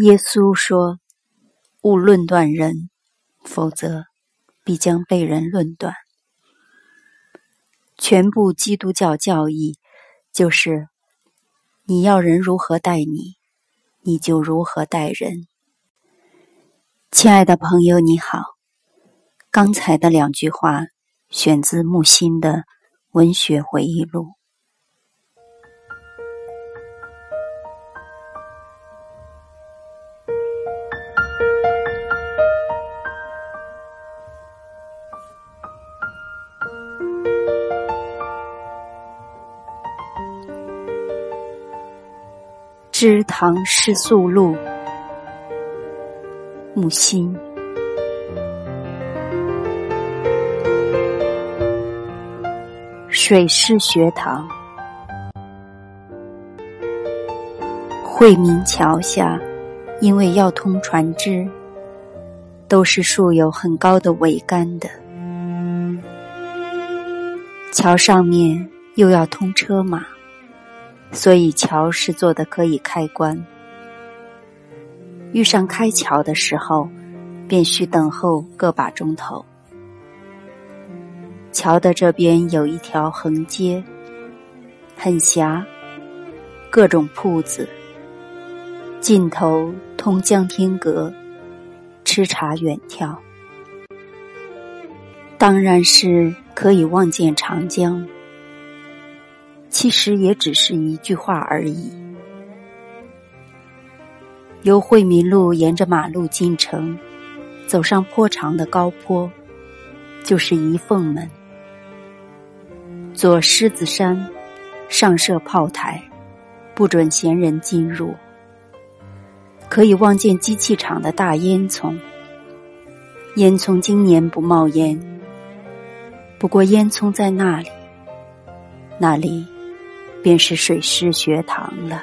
耶稣说：“勿论断人，否则必将被人论断。”全部基督教教义就是：你要人如何待你，你就如何待人。亲爱的朋友，你好。刚才的两句话选自木心的文学回忆录。《知唐诗宿路》，木心。水师学堂，惠民桥下，因为要通船只，都是竖有很高的桅杆的。桥上面又要通车马。所以桥是做的可以开关，遇上开桥的时候，便需等候个把钟头。桥的这边有一条横街，很狭，各种铺子，尽头通江天阁，吃茶远眺，当然是可以望见长江。其实也只是一句话而已。由惠民路沿着马路进城，走上颇长的高坡，就是仪凤门。左狮子山，上设炮台，不准闲人进入。可以望见机器厂的大烟囱。烟囱今年不冒烟，不过烟囱在那里，那里。便是水师学堂了。